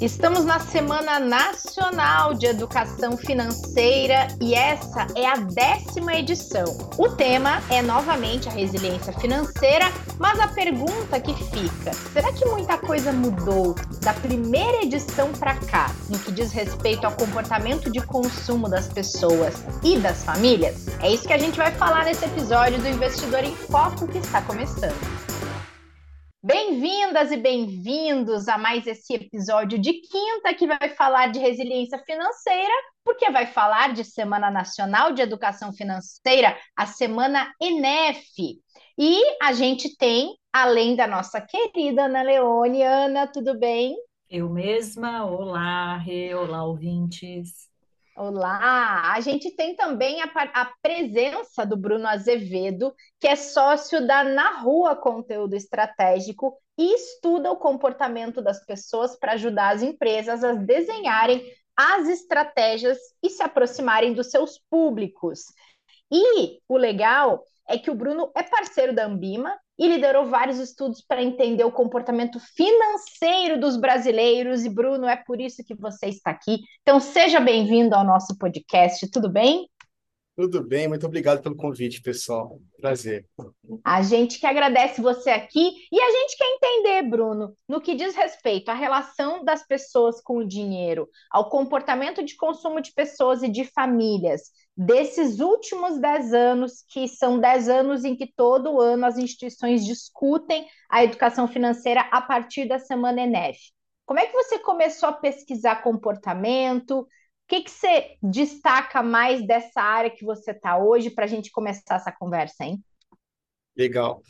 Estamos na Semana Nacional de Educação Financeira e essa é a décima edição. O tema é novamente a resiliência financeira, mas a pergunta que fica: será que muita coisa mudou da primeira edição para cá no que diz respeito ao comportamento de consumo das pessoas e das famílias? É isso que a gente vai falar nesse episódio do Investidor em Foco que está começando. Bem-vindas e bem-vindos a mais esse episódio de quinta que vai falar de resiliência financeira, porque vai falar de Semana Nacional de Educação Financeira, a Semana ENEF. E a gente tem, além da nossa querida Ana Leone, Ana, tudo bem? Eu mesma, olá, Rê, olá, ouvintes. Olá! A gente tem também a, a, presença do Bruno Azevedo, que é sócio da Na Rua Conteúdo Estratégico e estuda o comportamento das pessoas para ajudar as empresas a desenharem as estratégias e se aproximarem dos seus públicos. E o legal é que o Bruno é parceiro da Ambima e liderou vários estudos para entender o comportamento financeiro dos brasileiros. E, Bruno, é por isso que você está aqui. Então, seja bem-vindo ao nosso podcast, tudo bem? Tudo bem, muito obrigado pelo convite, pessoal. Prazer. A gente que agradece você aqui e a gente quer entender, Bruno, no que diz respeito à relação das pessoas com o dinheiro, ao comportamento de consumo de pessoas e de famílias, desses últimos dez anos, que são dez anos em que todo ano as instituições discutem a educação financeira a partir da semana ENEF. Como é que você começou a pesquisar comportamento? O que, que você destaca mais dessa área que você está hoje para a gente começar essa conversa, hein? Legal.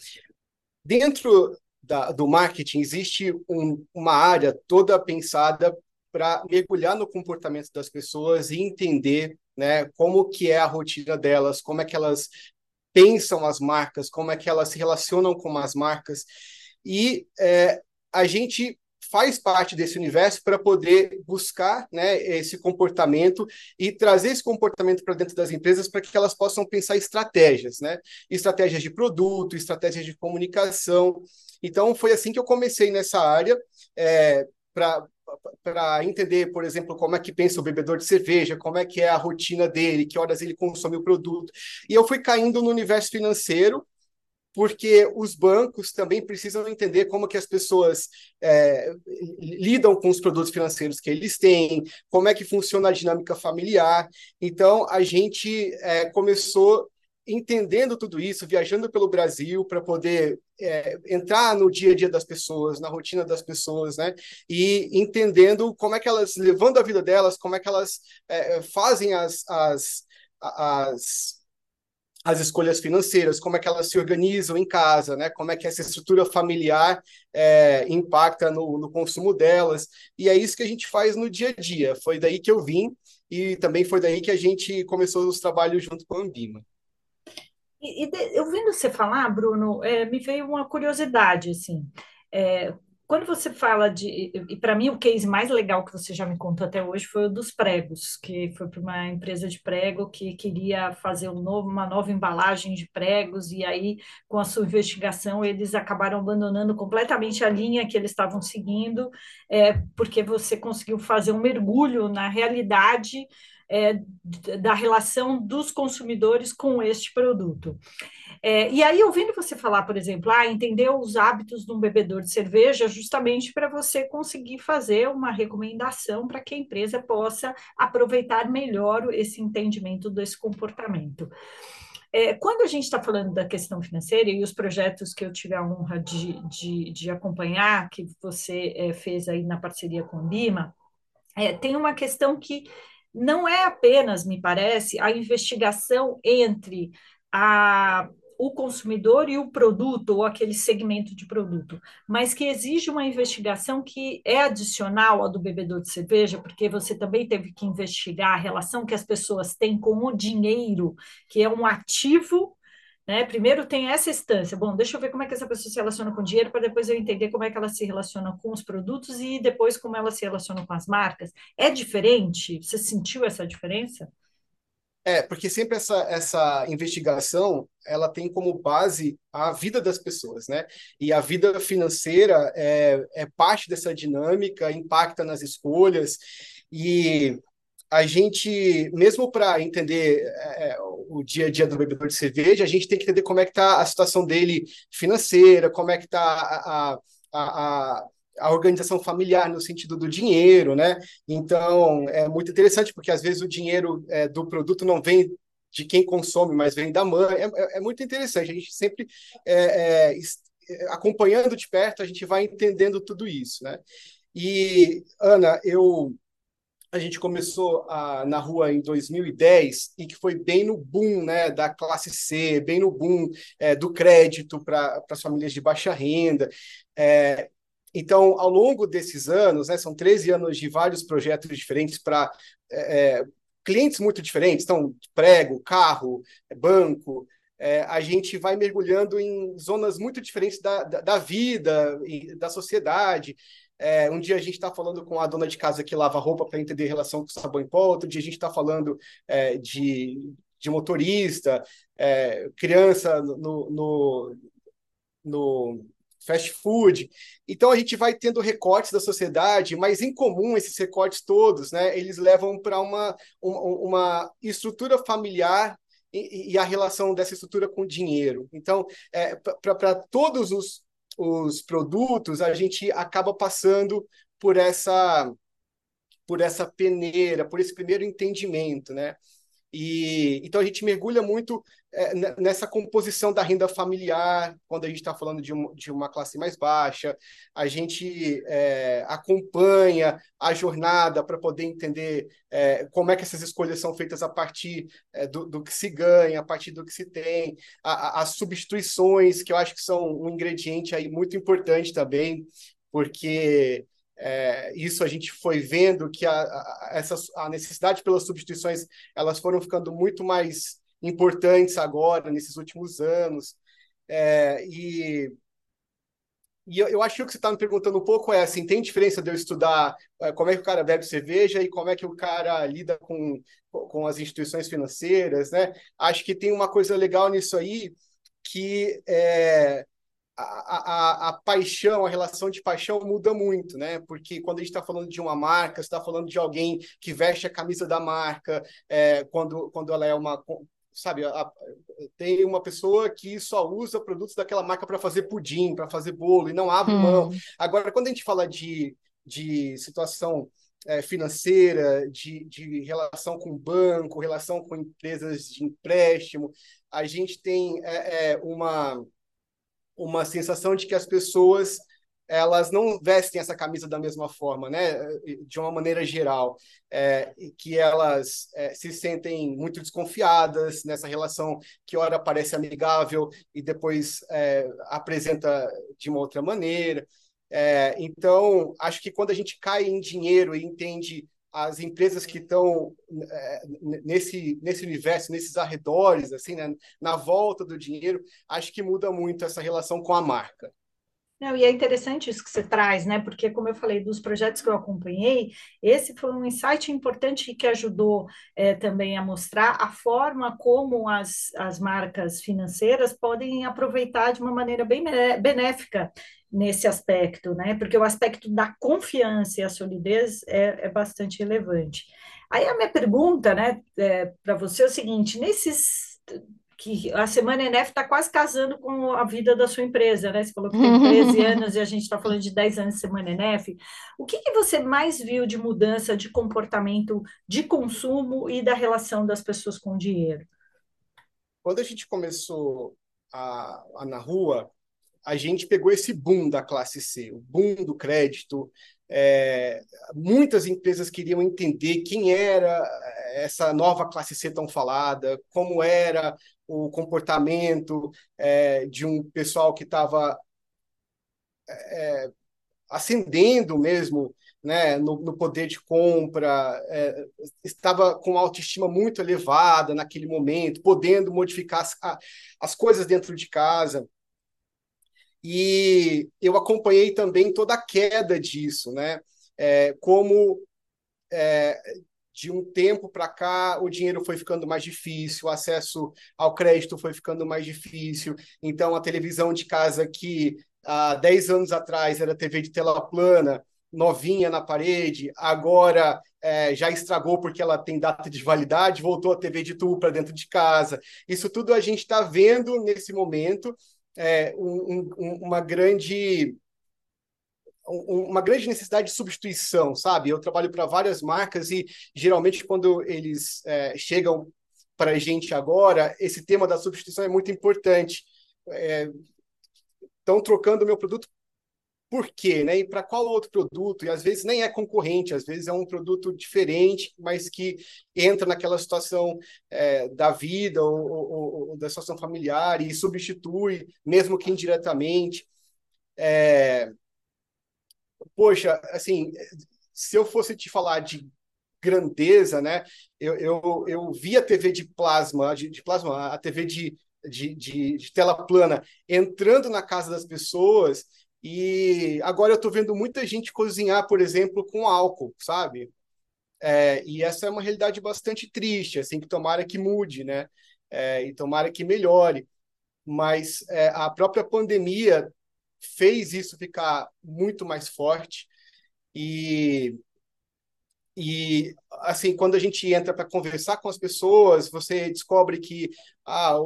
Dentro da, do marketing existe um, uma área toda pensada para mergulhar no comportamento das pessoas e entender né? Como que é a rotina delas, como é que elas pensam as marcas, como é que elas se relacionam com as marcas. E é, a gente faz parte desse universo para poder buscar né, esse comportamento e trazer esse comportamento para dentro das empresas para que elas possam pensar estratégias, né? Estratégias de produto, estratégias de comunicação. Então, foi assim que eu comecei nessa área, é, para para entender, por exemplo, como é que pensa o bebedor de cerveja, como é que é a rotina dele, que horas ele consome o produto. E eu fui caindo no universo financeiro, porque os bancos também precisam entender como que as pessoas é, lidam com os produtos financeiros que eles têm, como é que funciona a dinâmica familiar. Então, a gente é, começou entendendo tudo isso, viajando pelo Brasil para poder é, entrar no dia a dia das pessoas, na rotina das pessoas, né? E entendendo como é que elas, levando a vida delas, como é que elas é, fazem as, as, as, as escolhas financeiras, como é que elas se organizam em casa, né? Como é que essa estrutura familiar é, impacta no, no consumo delas. E é isso que a gente faz no dia a dia. Foi daí que eu vim e também foi daí que a gente começou os trabalhos junto com a Ambima. E, e ouvindo você falar, Bruno, é, me veio uma curiosidade, assim. É, quando você fala de. E para mim, o case mais legal que você já me contou até hoje foi o dos pregos, que foi para uma empresa de prego que queria fazer um novo, uma nova embalagem de pregos, e aí, com a sua investigação, eles acabaram abandonando completamente a linha que eles estavam seguindo, é, porque você conseguiu fazer um mergulho na realidade é, da relação dos consumidores com este produto. É, e aí, ouvindo você falar, por exemplo, ah, entender os hábitos de um bebedor de cerveja, justamente para você conseguir fazer uma recomendação para que a empresa possa aproveitar melhor esse entendimento desse comportamento. É, quando a gente está falando da questão financeira e os projetos que eu tive a honra de, de, de acompanhar, que você é, fez aí na parceria com o Bima, é, tem uma questão que não é apenas, me parece, a investigação entre a, o consumidor e o produto, ou aquele segmento de produto, mas que exige uma investigação que é adicional à do bebedor de cerveja, porque você também teve que investigar a relação que as pessoas têm com o dinheiro, que é um ativo né? Primeiro tem essa instância. Bom, deixa eu ver como é que essa pessoa se relaciona com o dinheiro, para depois eu entender como é que ela se relaciona com os produtos e depois como ela se relaciona com as marcas. É diferente? Você sentiu essa diferença? É, porque sempre essa, essa investigação ela tem como base a vida das pessoas, né? E a vida financeira é, é parte dessa dinâmica, impacta nas escolhas e a gente, mesmo para entender é, o dia a dia do bebedor de cerveja, a gente tem que entender como é que está a situação dele financeira, como é que está a, a, a a organização familiar no sentido do dinheiro, né? Então é muito interessante porque às vezes o dinheiro é, do produto não vem de quem consome, mas vem da mãe. É, é, é muito interessante. A gente sempre é, é, é, acompanhando de perto, a gente vai entendendo tudo isso, né? E Ana, eu a gente começou a, na rua em 2010 e que foi bem no boom né, da classe C, bem no boom é, do crédito para as famílias de baixa renda. É, então, ao longo desses anos, né, são 13 anos de vários projetos diferentes para é, é, clientes muito diferentes, então, prego, carro, banco, é, a gente vai mergulhando em zonas muito diferentes da, da, da vida da sociedade. É, um dia a gente está falando com a dona de casa que lava roupa para entender relação com sabão em pó, outro dia a gente está falando é, de, de motorista, é, criança no, no, no fast food. Então a gente vai tendo recortes da sociedade, mas em comum esses recortes todos, né, eles levam para uma, uma, estrutura familiar e, e, a relação dessa estrutura com o dinheiro. Então, é, para todos os, os produtos, a gente acaba passando por essa por essa peneira, por esse primeiro entendimento, né? E então a gente mergulha muito é, nessa composição da renda familiar, quando a gente está falando de, um, de, uma classe mais baixa, a gente é, acompanha a jornada para poder entender é, como é que essas escolhas são feitas a partir do, do, que se ganha, a partir do que se tem, a, a, as substituições, que eu acho que são um ingrediente aí muito importante também, porque é, isso a gente foi vendo que a, a, essa, a necessidade pelas substituições elas foram ficando muito mais importantes agora, nesses últimos anos. É, e, e eu, eu acho que o que você está me perguntando um pouco é assim, tem diferença de eu estudar é, como é que o cara bebe cerveja e como é que o cara lida com, com as instituições financeiras, né? Acho que tem uma coisa legal nisso aí, que é, a, a, a, paixão, a relação de paixão muda muito, né? Porque quando a gente está falando de uma marca, está falando de alguém que veste a camisa da marca, é, quando, quando ela é uma. Sabe, a, tem uma pessoa que só usa produtos daquela marca para fazer pudim, para fazer bolo, e não abre hum. mão. Agora, quando a gente fala de, de situação é, financeira, de, de relação com banco, relação com empresas de empréstimo, a gente tem é, é, uma uma sensação de que as pessoas elas não vestem essa camisa da mesma forma, né? De uma maneira geral, é, que elas é, se sentem muito desconfiadas nessa relação que ora parece amigável e depois é, apresenta de uma outra maneira. É, então, acho que quando a gente cai em dinheiro e entende as empresas que estão é, nesse, nesse universo, nesses arredores, assim, né, na volta do dinheiro, acho que muda muito essa relação com a marca. Não, e é interessante isso que você traz, né? Porque, como eu falei, dos projetos que eu acompanhei, esse foi um insight importante que ajudou é, também a mostrar a forma como as, as marcas financeiras podem aproveitar de uma maneira bem benéfica nesse aspecto, né? Porque o aspecto da confiança e a solidez é, é bastante relevante. Aí a minha pergunta, né, é, para você é o seguinte: nesses que a Semana NF está quase casando com a vida da sua empresa, né? Você falou que tem 13 anos e a gente está falando de 10 anos de Semana NF. O que, que você mais viu de mudança de comportamento de consumo e da relação das pessoas com o dinheiro? Quando a gente começou a, a na rua, a gente pegou esse boom da classe C, o boom do crédito. É, muitas empresas queriam entender quem era essa nova classe C tão falada, como era o comportamento é, de um pessoal que estava é, ascendendo mesmo né, no, no, poder de compra, é, estava com autoestima muito elevada naquele momento, podendo modificar as, as coisas dentro de casa. E eu acompanhei também toda a queda disso, né? É, como é, de um tempo para cá, o dinheiro foi ficando mais difícil, o acesso ao crédito foi ficando mais difícil. Então, a televisão de casa que há 10 anos atrás era TV de tela plana, novinha na parede, agora é, já estragou porque ela tem data de validade, voltou a TV de tubo para dentro de casa. Isso tudo a gente está vendo nesse momento é, um, um, uma grande uma grande necessidade de substituição, sabe? Eu trabalho para várias marcas e geralmente quando eles é, chegam para a gente agora, esse tema da substituição é muito importante. Estão é, trocando o meu produto por quê, né? E para qual outro produto? E às vezes nem é concorrente, às vezes é um produto diferente, mas que entra naquela situação é, da vida ou, ou, ou, da situação familiar e substitui, mesmo que indiretamente. É... Poxa, assim, se eu fosse te falar de grandeza, né? Eu, eu, eu vi a TV de plasma, de, de plasma, a TV de, de, de, de tela plana entrando na casa das pessoas e agora eu estou vendo muita gente cozinhar, por exemplo, com álcool, sabe? É, e essa é uma realidade bastante triste, assim, que tomara que mude, né? É, e tomara que melhore. Mas é, a própria pandemia fez isso ficar muito mais forte. E, e assim, quando a gente entra para conversar com as pessoas, você descobre que ah, o,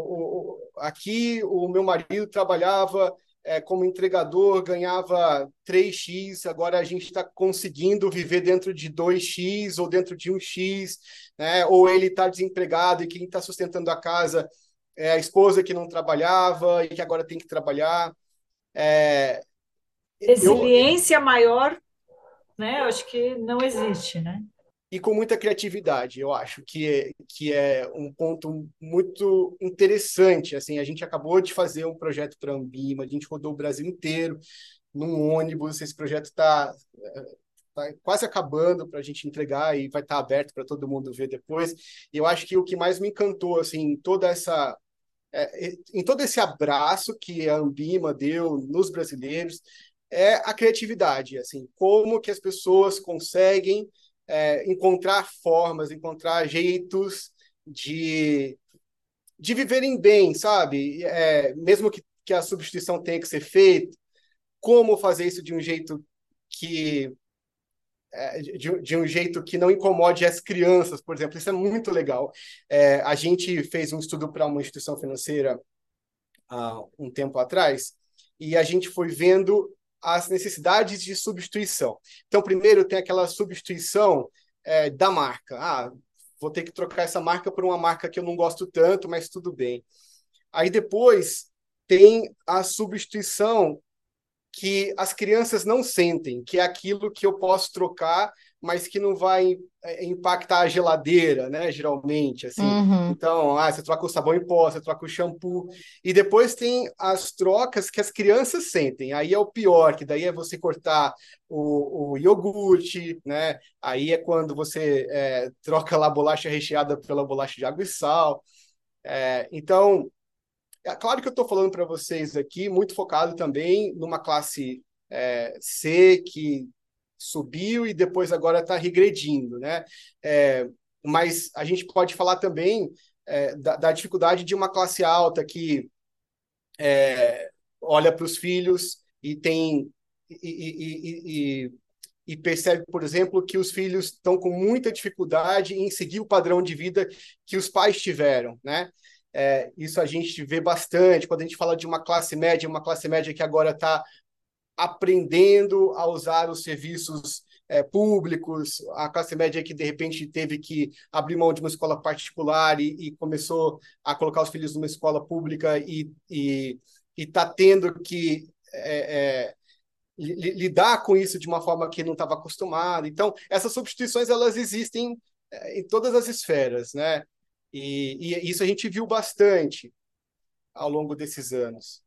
o, aqui o meu marido trabalhava é, como entregador ganhava 3x, agora a gente está conseguindo viver dentro de 2x ou dentro de 1x, né? ou ele está desempregado e quem está sustentando a casa é a esposa que não trabalhava e que agora tem que trabalhar. É, Resiliência eu... maior, né? Eu acho que não existe, né? E com muita criatividade. Eu acho que é, que é um ponto muito interessante. Assim, a gente acabou de fazer um projeto para a Ambima, a gente rodou o Brasil inteiro num ônibus. Esse projeto está tá quase acabando para a gente entregar e vai estar tá aberto para todo mundo ver depois. E eu acho que o que mais me encantou, assim, toda essa é, em todo esse abraço que a Ambima deu nos brasileiros é a criatividade, assim, como que as pessoas conseguem é, encontrar formas, encontrar jeitos de, de viverem bem, sabe? É, mesmo que, que a substituição tenha que ser feita, como fazer isso de um jeito que é, de, de, um jeito que não incomode as crianças, por exemplo. Isso é muito legal. É, a gente fez um estudo para uma instituição financeira há um tempo atrás e a gente foi vendo as necessidades de substituição. Então, primeiro tem aquela substituição é, da marca. Ah, vou ter que trocar essa marca por uma marca que eu não gosto tanto, mas tudo bem. Aí depois tem a substituição que as crianças não sentem, que é aquilo que eu posso trocar mas que não vai é, impactar a geladeira, né? Geralmente, assim. Uhum. Então, ah, você troca o sabão em pó, você troca o shampoo. E depois tem as trocas que as crianças sentem. Aí é o pior, que daí é você cortar o, o iogurte, né? Aí é quando você é, troca lá a bolacha recheada pela bolacha de água e sal. É, então, é claro que eu estou falando para vocês aqui, muito focado também numa classe é, C, que subiu e depois agora está regredindo, né? É, mas a gente pode falar também é, da, da, dificuldade de uma classe alta que é, olha para os filhos e tem e, e, e, e, percebe, por exemplo, que os filhos estão com muita dificuldade em seguir o padrão de vida que os pais tiveram, né? É, isso a gente vê bastante quando a gente fala de uma classe média, uma classe média que agora está aprendendo a usar os serviços é, públicos, a classe média que de repente teve que abrir mão de uma escola particular e, e começou a colocar os filhos numa escola pública e está tendo que é, é, lidar com isso de uma forma que não estava acostumado. Então, essas substituições elas existem em todas as esferas, né? E, e isso a gente viu bastante ao longo desses anos.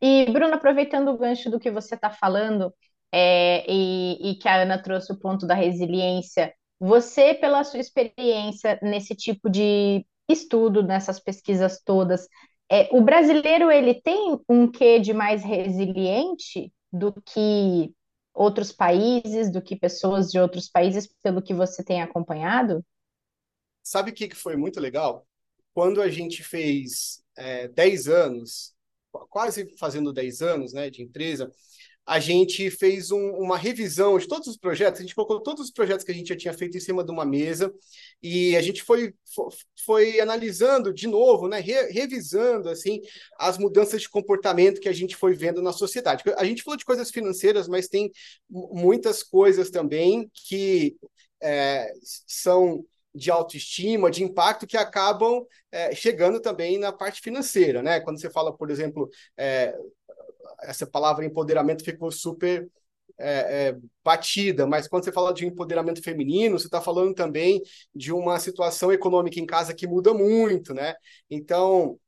E, Bruno, aproveitando o gancho do que você está falando, é, e, e, que a Ana trouxe o ponto da resiliência, você, pela sua experiência nesse tipo de estudo, nessas pesquisas todas, é, o brasileiro ele tem um quê de mais resiliente do que outros países, do que pessoas de outros países, pelo que você tem acompanhado? sabe o que foi muito legal? Quando a gente fez é, 10 anos, quase fazendo 10 anos né, de empresa, a gente fez um, uma revisão de todos os projetos, a gente colocou todos os projetos que a gente já tinha feito em cima de uma mesa e a gente foi, foi, foi analisando de novo, né, re, revisando assim as mudanças de comportamento que a gente foi vendo na sociedade. A gente falou de coisas financeiras, mas tem muitas coisas também que é, são de autoestima, de impacto que acabam é, chegando também na parte financeira, né? Quando você fala, por exemplo, é, essa palavra empoderamento ficou super é, é, batida, mas quando você fala de empoderamento feminino, você está falando também de uma situação econômica em casa que muda muito, né? Então,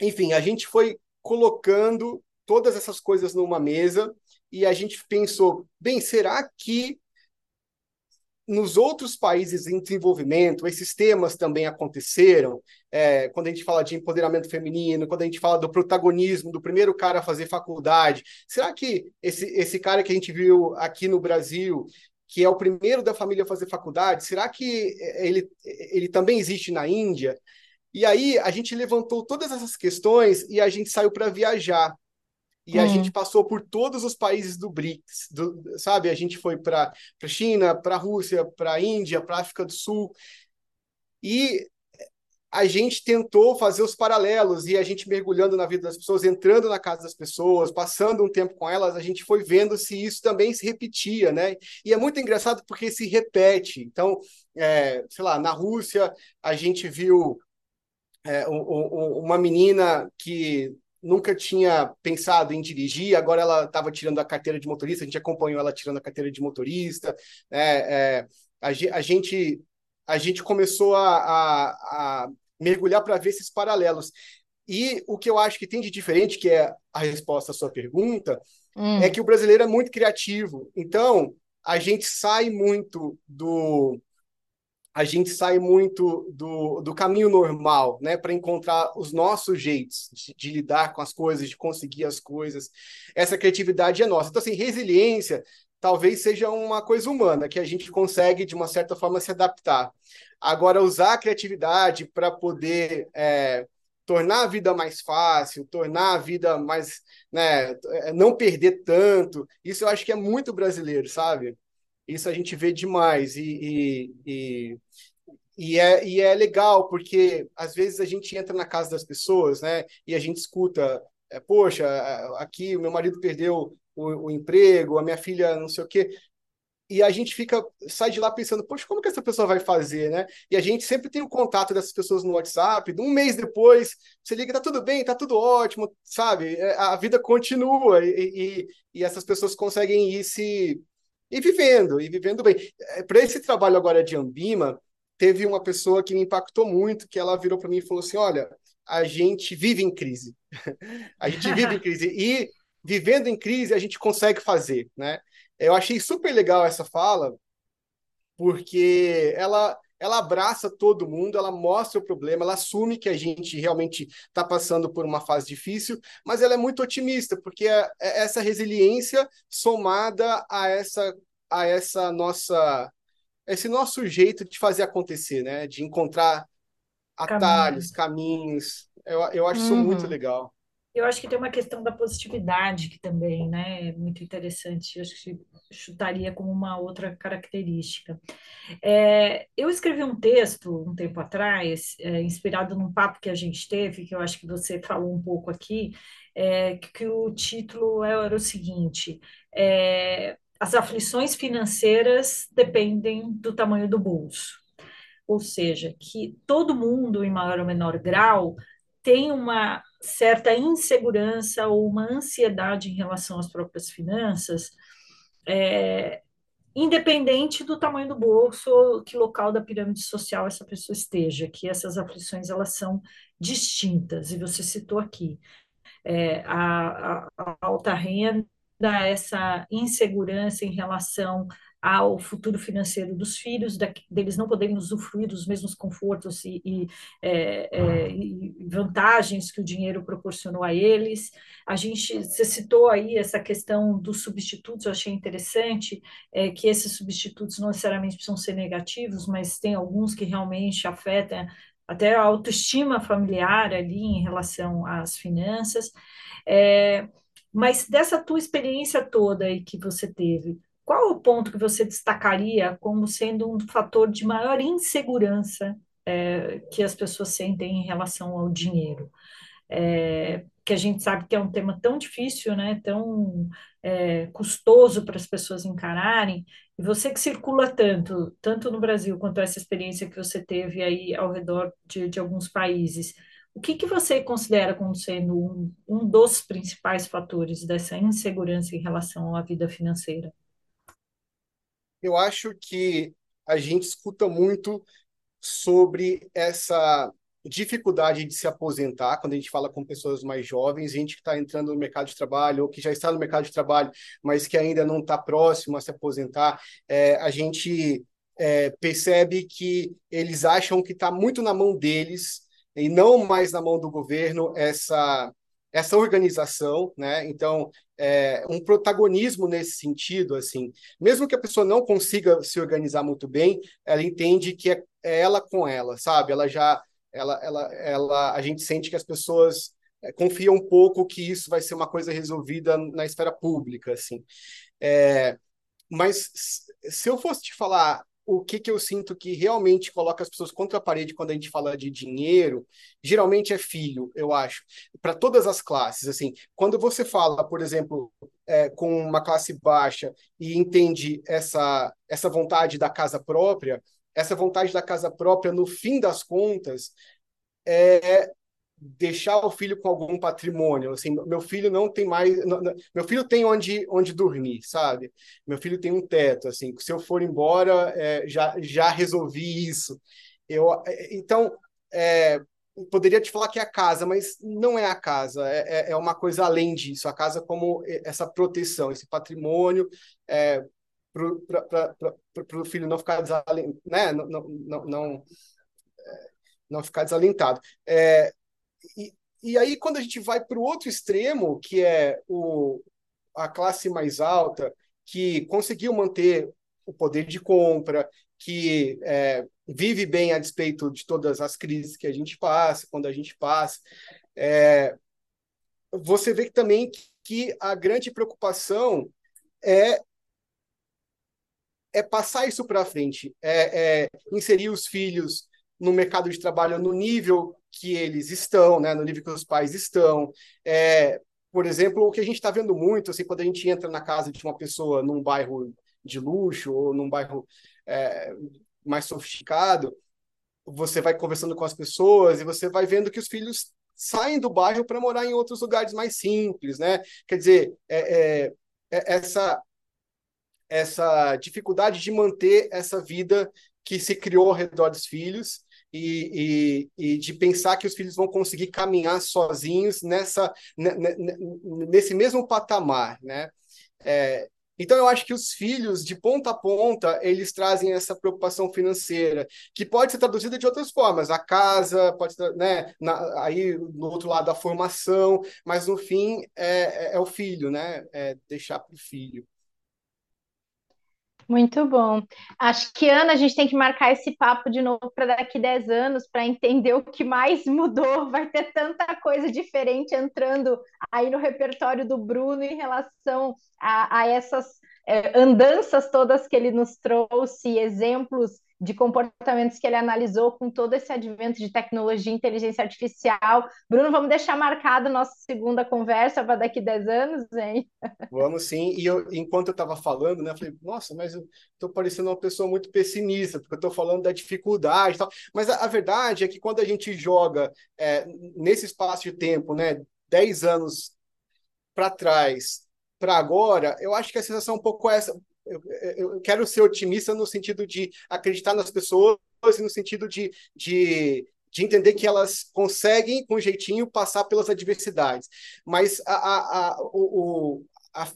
enfim, a gente foi colocando todas essas coisas numa mesa e a gente pensou, bem, será que nos outros países em desenvolvimento, esses temas também aconteceram. É, quando a gente fala de empoderamento feminino, quando a gente fala do protagonismo do primeiro cara a fazer faculdade, será que esse, esse cara que a gente viu aqui no Brasil, que é o primeiro da família a fazer faculdade, será que ele, ele também existe na Índia? E aí a gente levantou todas essas questões e a gente saiu para viajar. E hum. a gente passou por todos os países do BRICS, do, sabe? A gente foi para a China, para a Rússia, para a Índia, para a África do Sul. E a gente tentou fazer os paralelos e a gente mergulhando na vida das pessoas, entrando na casa das pessoas, passando um tempo com elas, a gente foi vendo se isso também se repetia, né? E é muito engraçado porque se repete. Então, é, sei lá, na Rússia a gente viu é, uma menina que nunca tinha pensado em dirigir, agora ela estava tirando a carteira de motorista, a gente acompanhou ela tirando a carteira de motorista. Né? É, a, a, gente, a gente começou a, a, a mergulhar para ver esses paralelos. E o que eu acho que tem de diferente, que é a resposta à sua pergunta, hum. é que o brasileiro é muito criativo. Então, a gente sai muito do, a gente sai muito do, do caminho normal, né, para encontrar os nossos jeitos de, de, lidar com as coisas, de conseguir as coisas. Essa criatividade é nossa. Então, assim, resiliência talvez seja uma coisa humana, que a gente consegue, de uma certa forma, se adaptar. Agora, usar a criatividade para poder é, tornar a vida mais fácil, tornar a vida mais. Né, é, não perder tanto, isso eu acho que é muito brasileiro, sabe? Isso a gente vê demais e, e, e, e, é, e é legal, porque às vezes a gente entra na casa das pessoas né, e a gente escuta, é, poxa, aqui o meu marido perdeu o, o emprego, a minha filha não sei o quê, e a gente fica sai de lá pensando, poxa, como que essa pessoa vai fazer, né? E a gente sempre tem o contato dessas pessoas no WhatsApp, um mês depois, você liga, tá tudo bem, tá tudo ótimo, sabe? É, a vida continua e, e, e essas pessoas conseguem ir se e vivendo, e vivendo bem. É, para esse trabalho agora de Ambima, teve uma pessoa que me impactou muito, que ela virou para mim e falou assim: olha, a gente vive em crise. a gente vive em crise. E vivendo em crise, a gente consegue fazer, né? Eu achei super legal essa fala, porque ela ela abraça todo mundo, ela mostra o problema, ela assume que a gente realmente está passando por uma fase difícil, mas ela é muito otimista, porque é, é essa resiliência somada a essa, a essa nossa esse nosso jeito de fazer acontecer, né? De encontrar atalhos, caminhos. Eu, eu acho uhum. isso muito legal. Eu acho que tem uma questão da positividade que também, né, é muito interessante. Eu acho que chutaria como uma outra característica. É, eu escrevi um texto um tempo atrás, é, inspirado num papo que a gente teve, que eu acho que você falou um pouco aqui, é, que o título era o seguinte: é, as aflições financeiras dependem do tamanho do bolso. Ou seja, que todo mundo, em maior ou menor grau, tem uma certa insegurança ou uma ansiedade em relação às próprias finanças, é, independente do tamanho do bolso ou que local da pirâmide social essa pessoa esteja, que essas aflições elas são distintas, e você citou aqui é, a, a, a alta renda, essa insegurança em relação ao futuro financeiro dos filhos, da, deles não poderem usufruir dos mesmos confortos e, e, é, é, e, vantagens que o dinheiro proporcionou a eles. A gente, você citou aí essa questão dos substitutos, eu achei interessante, é, que esses substitutos não necessariamente precisam ser negativos, mas tem alguns que realmente afetam até a autoestima familiar ali em relação às finanças. É, mas dessa tua experiência toda aí que você teve, qual o ponto que você destacaria como sendo um fator de maior insegurança é, que as pessoas sentem em relação ao dinheiro? É, que a gente sabe que é um tema tão difícil, né, tão é, custoso para as pessoas encararem, e você que circula tanto, tanto no Brasil quanto essa experiência que você teve aí ao redor de, de alguns países, o que, que você considera como sendo um, um dos principais fatores dessa insegurança em relação à vida financeira? Eu acho que a gente escuta muito sobre essa dificuldade de se aposentar quando a gente fala com pessoas mais jovens, gente que está entrando no mercado de trabalho ou que já está no mercado de trabalho, mas que ainda não está próximo a se aposentar. É, a gente é, percebe que eles acham que está muito na mão deles e não mais na mão do governo essa essa organização, né? Então, é, um protagonismo nesse sentido, assim, mesmo que a pessoa não consiga se organizar muito bem, ela entende que é, é ela com ela, sabe? Ela já, ela, ela, ela, a gente sente que as pessoas é, confiam um pouco que isso vai ser uma coisa resolvida na esfera pública, assim. É, mas se eu fosse te falar o que, que eu sinto que realmente coloca as pessoas contra a parede quando a gente fala de dinheiro, geralmente é filho, eu acho, para todas as classes. Assim, quando você fala, por exemplo, é, com uma classe baixa e entende essa, essa vontade da casa própria, essa vontade da casa própria, no fim das contas, é, deixar o filho com algum patrimônio. Assim, meu filho não tem mais, meu filho tem onde, onde dormir, sabe? Meu filho tem um teto, assim. Se eu for embora, é, já já resolvi isso. Eu, é, então, é, poderia te falar que é a casa, mas não é a casa. É, é, é uma coisa além disso. A casa como essa proteção, esse patrimônio. É, para o filho não ficar desalentado, né? não, não, não, não, é, ficar desalentado. É, e, e aí, quando a gente vai para o outro extremo, que é o, a classe mais alta, que conseguiu manter o poder de compra, que é, vive bem a despeito de todas as crises que a gente passa, quando a gente passa, é, você vê que também que a grande preocupação é é passar isso para frente, é, é, inserir os filhos no mercado de trabalho no nível que eles estão, né, no nível que os pais estão. É, por exemplo, o que a gente está vendo muito, assim, quando a gente entra na casa de uma pessoa num bairro de luxo ou num bairro é, mais sofisticado, você vai conversando com as pessoas e você vai vendo que os filhos saem do bairro para morar em outros lugares mais simples, né? Quer dizer, é, é, é essa essa dificuldade de manter essa vida que se criou ao redor dos filhos e, e, e, de pensar que os filhos vão conseguir caminhar sozinhos nessa, nesse mesmo patamar, né? É, então eu acho que os filhos, de ponta a ponta, eles trazem essa preocupação financeira, que pode ser traduzida de outras formas. A casa, pode ser, né? Na, aí no outro lado a formação, mas no fim é, é, é o filho, né? É deixar para o filho. Muito bom. Acho que, Ana, a gente tem que marcar esse papo de novo para daqui 10 anos, para entender o que mais mudou. Vai ter tanta coisa diferente entrando aí no repertório do Bruno em relação a, a essas é, andanças todas que ele nos trouxe, exemplos de comportamentos que ele analisou com todo esse advento de tecnologia e inteligência artificial. Bruno, vamos deixar marcado nossa segunda conversa para daqui 10 anos, hein? Vamos sim. E eu, enquanto eu estava falando, né, eu falei, nossa, mas eu estou parecendo uma pessoa muito pessimista, porque eu estou falando da dificuldade e tal. Mas a, a, verdade é que quando a gente joga é, nesse espaço de tempo, né, 10 anos para trás, para agora, eu acho que a sensação é um pouco essa eu, eu quero ser otimista no sentido de acreditar nas pessoas e no sentido de, de, de entender que elas conseguem, com jeitinho, passar pelas adversidades. Mas a, a, a, o, a,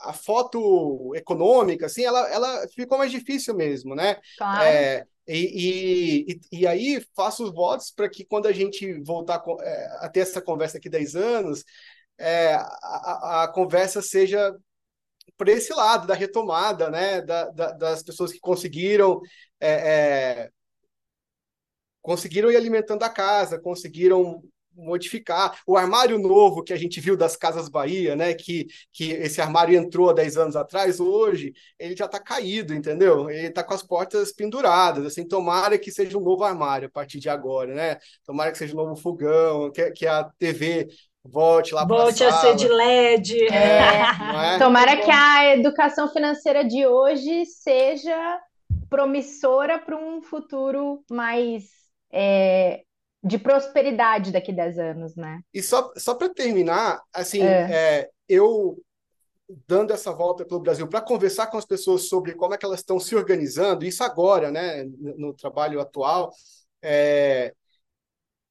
a foto econômica, assim, ela, ela ficou mais difícil mesmo, né? Claro. É, e, e, e, aí faço os votos para que quando a gente voltar é, a ter essa conversa aqui 10 anos, é, a, a, conversa seja por esse lado da retomada, né, da, da, das pessoas que conseguiram é, é, conseguiram ir alimentando a casa, conseguiram modificar. O armário novo que a gente viu das Casas Bahia, né? Que, que esse armário entrou há 10 anos atrás, hoje ele já está caído, entendeu? Ele está com as portas penduradas. Assim, tomara que seja um novo armário a partir de agora, né? Tomara que seja um novo fogão, que, que a TV volte lá para Volte a ser de LED. É, é? Tomara que a educação financeira de hoje seja promissora para um futuro mais é, de prosperidade daqui a 10 anos, né? E só, só para terminar, assim, é. É, eu dando essa volta pelo Brasil para conversar com as pessoas sobre como é que elas estão se organizando, isso agora, né, no trabalho atual, é,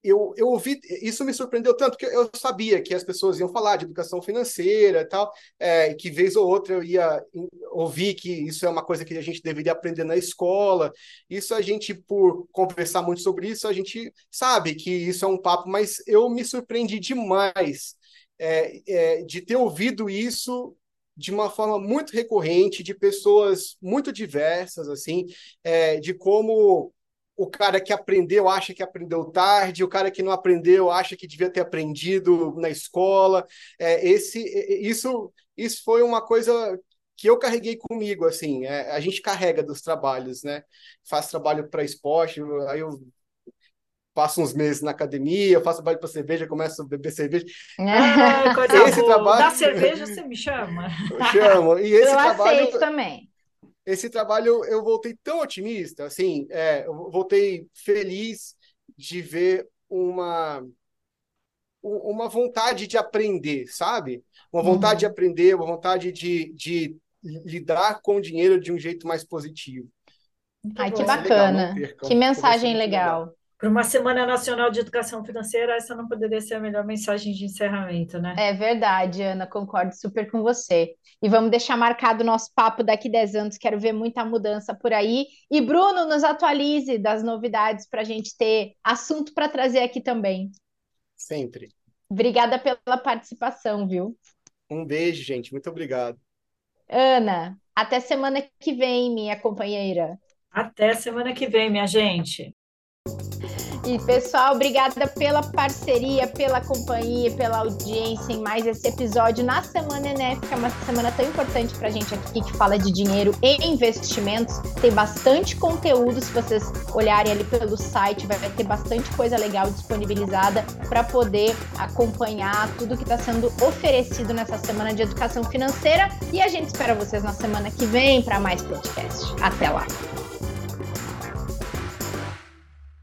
eu, eu ouvi, isso me surpreendeu tanto, que eu sabia que as pessoas iam falar de educação financeira e tal, é, que vez ou outra eu ia ouvir que isso é uma coisa que a gente deveria aprender na escola. Isso a gente, por conversar muito sobre isso, a gente sabe que isso é um papo, mas eu me surpreendi demais é, é, de ter ouvido isso de uma forma muito recorrente, de pessoas muito diversas, assim, é, de como o cara que aprendeu acha que aprendeu tarde, o cara que não aprendeu acha que devia ter aprendido na escola. É, esse, isso, isso foi uma coisa que eu carreguei comigo, assim, é, a gente carrega dos trabalhos, né? Faz trabalho para esporte, aí eu passo uns meses na academia, faço trabalho para cerveja, começo a beber cerveja. Ah, esse trabalho... Da cerveja você me chama. Eu chamo. E esse eu trabalho... aceito também esse trabalho eu voltei tão otimista, assim, é, eu voltei feliz de ver uma uma vontade de aprender, sabe? Uma vontade uhum. de aprender, uma vontade de, de lidar com o dinheiro de um jeito mais positivo. Ai, que bacana. que mensagem legal. legal. Para uma Semana Nacional de Educação Financeira, essa não poderia ser a melhor mensagem de encerramento, né? É verdade, Ana, concordo super com você. E vamos deixar marcado o nosso papo daqui 10 anos, quero ver muita mudança por aí. E Bruno, nos atualize das novidades para a gente ter assunto para trazer aqui também. Sempre. Obrigada pela participação, viu? Um beijo, gente. Muito obrigado. Ana, até semana que vem, minha companheira. Até semana que vem, minha gente. E pessoal, obrigada pela parceria, pela companhia, pela audiência em mais esse episódio na Semana é uma semana tão importante para a gente aqui que fala de dinheiro e investimentos. Tem bastante conteúdo, se vocês olharem ali pelo site, vai ter bastante coisa legal disponibilizada para poder acompanhar tudo que está sendo oferecido nessa semana de educação financeira. E a gente espera vocês na semana que vem para mais podcast. Até lá!